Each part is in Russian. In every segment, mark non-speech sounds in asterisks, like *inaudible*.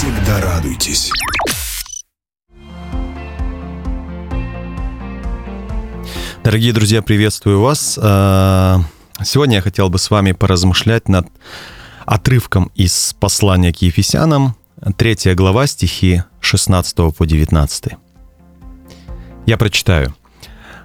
Всегда радуйтесь. Дорогие друзья, приветствую вас. А, сегодня я хотел бы с вами поразмышлять над отрывком из послания к Ефесянам, 3 глава, стихи 16 по 19. Я прочитаю.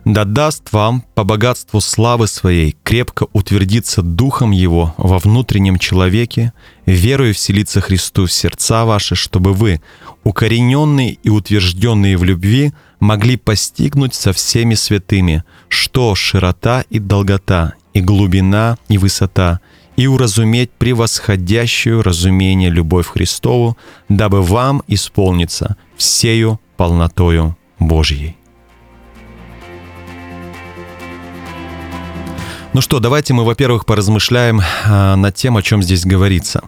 «Да даст вам по богатству славы своей крепко утвердиться духом его во внутреннем человеке, верою вселиться Христу в сердца ваши, чтобы вы, укорененные и утвержденные в любви, могли постигнуть со всеми святыми, что широта и долгота, и глубина и высота, и уразуметь превосходящую разумение любовь Христову, дабы вам исполниться всею полнотою Божьей. Ну что, давайте мы, во-первых, поразмышляем а, над тем, о чем здесь говорится.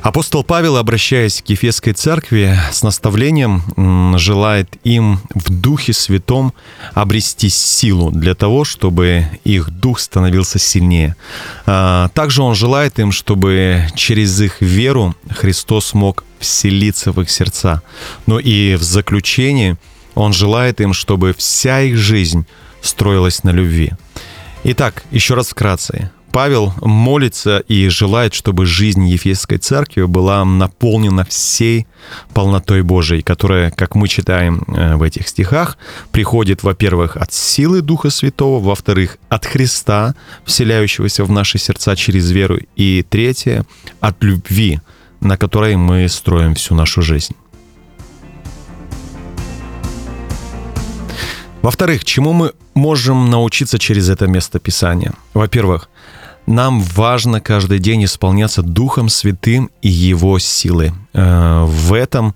Апостол Павел, обращаясь к Ефесской церкви с наставлением, желает им в Духе Святом обрести силу для того, чтобы их дух становился сильнее. А, также он желает им, чтобы через их веру Христос мог вселиться в их сердца. Ну и в заключение он желает им, чтобы вся их жизнь строилась на любви. Итак, еще раз вкратце. Павел молится и желает, чтобы жизнь Ефесской церкви была наполнена всей полнотой Божией, которая, как мы читаем э, в этих стихах, приходит, во-первых, от силы Духа Святого, во-вторых, от Христа, вселяющегося в наши сердца через веру, и третье, от любви, на которой мы строим всю нашу жизнь. Во-вторых, чему мы можем научиться через это место Писания? Во-первых, нам важно каждый день исполняться Духом Святым и Его силы. Э, в этом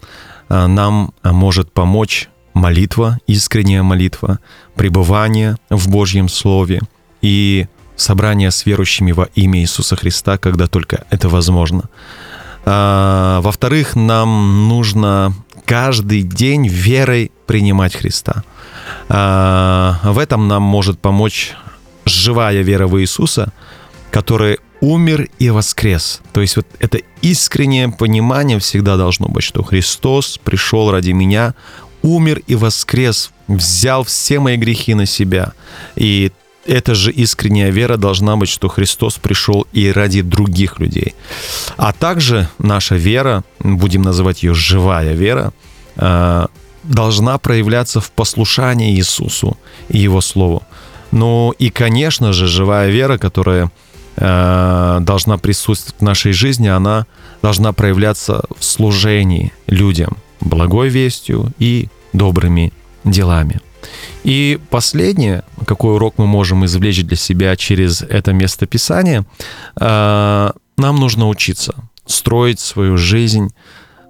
э, нам может помочь молитва, искренняя молитва, пребывание в Божьем Слове и собрание с верующими во имя Иисуса Христа, когда только это возможно. А, во-вторых, нам нужно каждый день верой принимать Христа. А, в этом нам может помочь живая вера в Иисуса, который умер и воскрес. То есть вот это искреннее понимание всегда должно быть, что Христос пришел ради меня, умер и воскрес, взял все мои грехи на себя. И эта же искренняя вера должна быть, что Христос пришел и ради других людей. А также наша вера, будем называть ее живая вера, а, должна проявляться в послушании Иисусу и Его Слову. Ну и, конечно же, живая вера, которая э, должна присутствовать в нашей жизни, она должна проявляться в служении людям, благой вестью и добрыми делами. И последнее, какой урок мы можем извлечь для себя через это место Писания, э, нам нужно учиться строить свою жизнь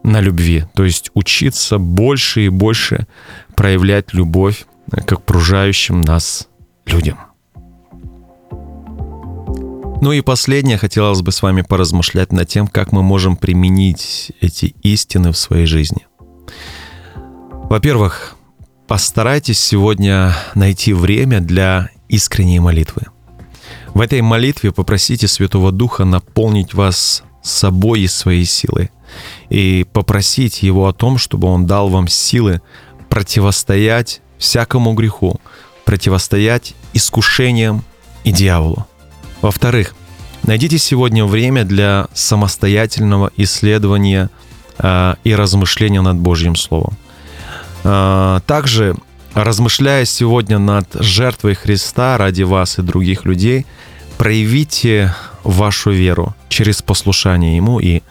на любви, то есть учиться больше и больше проявлять любовь к окружающим нас людям. Ну и последнее, хотелось бы с вами поразмышлять над тем, как мы можем применить эти истины в своей жизни. Во-первых, постарайтесь сегодня найти время для искренней молитвы. В этой молитве попросите Святого Духа наполнить вас собой и своей силой – и попросить Его о том, чтобы Он дал вам силы противостоять всякому греху, противостоять искушениям и дьяволу. Во-вторых, найдите сегодня время для самостоятельного исследования э, и размышления над Божьим Словом. Э, также, размышляя сегодня над жертвой Христа ради вас и других людей, проявите вашу веру через послушание Ему и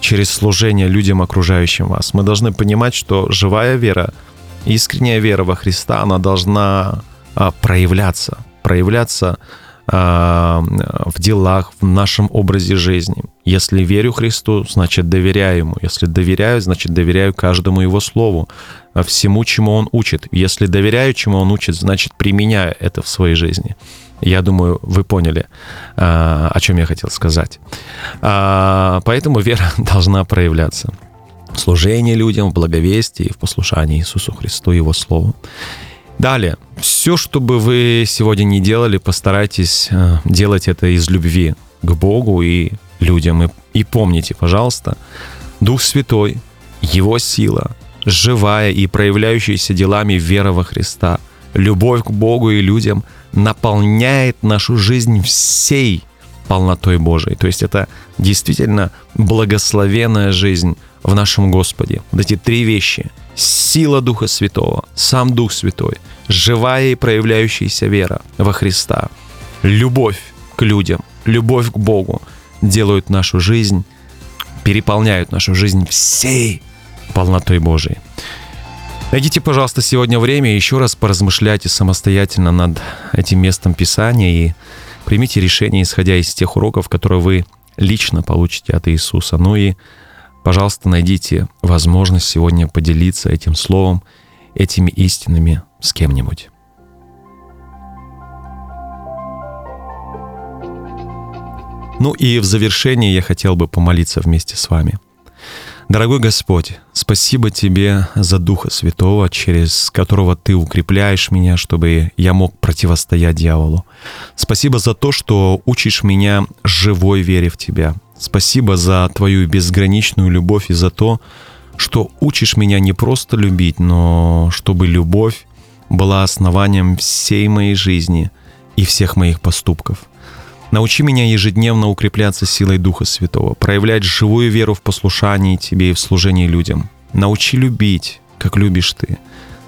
через служение людям, окружающим вас. Мы должны понимать, что живая вера, искренняя вера во Христа, она должна а, проявляться, проявляться а, в делах, в нашем образе жизни. Если верю Христу, значит доверяю Ему. Если доверяю, значит доверяю каждому Его Слову, всему, чему Он учит. Если доверяю, чему Он учит, значит применяю это в своей жизни. Я думаю, вы поняли, а, о чем я хотел сказать. А, поэтому вера *laughs* должна проявляться в служении людям, в благовестии, в послушании Иисусу Христу Его Слову. Далее, все, что бы вы сегодня не делали, постарайтесь делать это из любви к Богу и людям. И, и помните, пожалуйста, Дух Святой Его сила, живая и проявляющаяся делами вера во Христа, любовь к Богу и людям наполняет нашу жизнь всей полнотой Божией. То есть это действительно благословенная жизнь в нашем Господе. Вот эти три вещи. Сила Духа Святого, сам Дух Святой, живая и проявляющаяся вера во Христа, любовь к людям, любовь к Богу делают нашу жизнь, переполняют нашу жизнь всей полнотой Божией. Найдите, пожалуйста, сегодня время и еще раз поразмышляйте самостоятельно над этим местом Писания и примите решение, исходя из тех уроков, которые вы лично получите от Иисуса. Ну и, пожалуйста, найдите возможность сегодня поделиться этим словом, этими истинами с кем-нибудь. Ну и в завершении я хотел бы помолиться вместе с вами. Дорогой Господь, спасибо Тебе за Духа Святого, через которого Ты укрепляешь меня, чтобы я мог противостоять дьяволу. Спасибо за то, что учишь меня живой вере в Тебя. Спасибо за Твою безграничную любовь и за то, что учишь меня не просто любить, но чтобы любовь была основанием всей моей жизни и всех моих поступков. Научи меня ежедневно укрепляться силой Духа Святого, проявлять живую веру в послушании Тебе и в служении людям. Научи любить, как любишь Ты.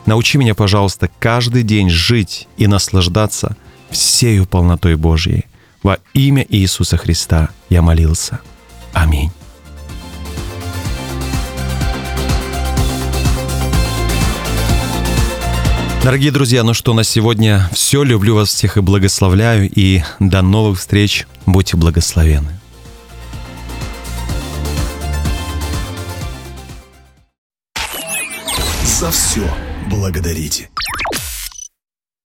Научи меня, пожалуйста, каждый день жить и наслаждаться всею полнотой Божьей. Во имя Иисуса Христа я молился. Аминь. Дорогие друзья, ну что, на сегодня все. Люблю вас всех и благословляю. И до новых встреч. Будьте благословены. За все благодарите.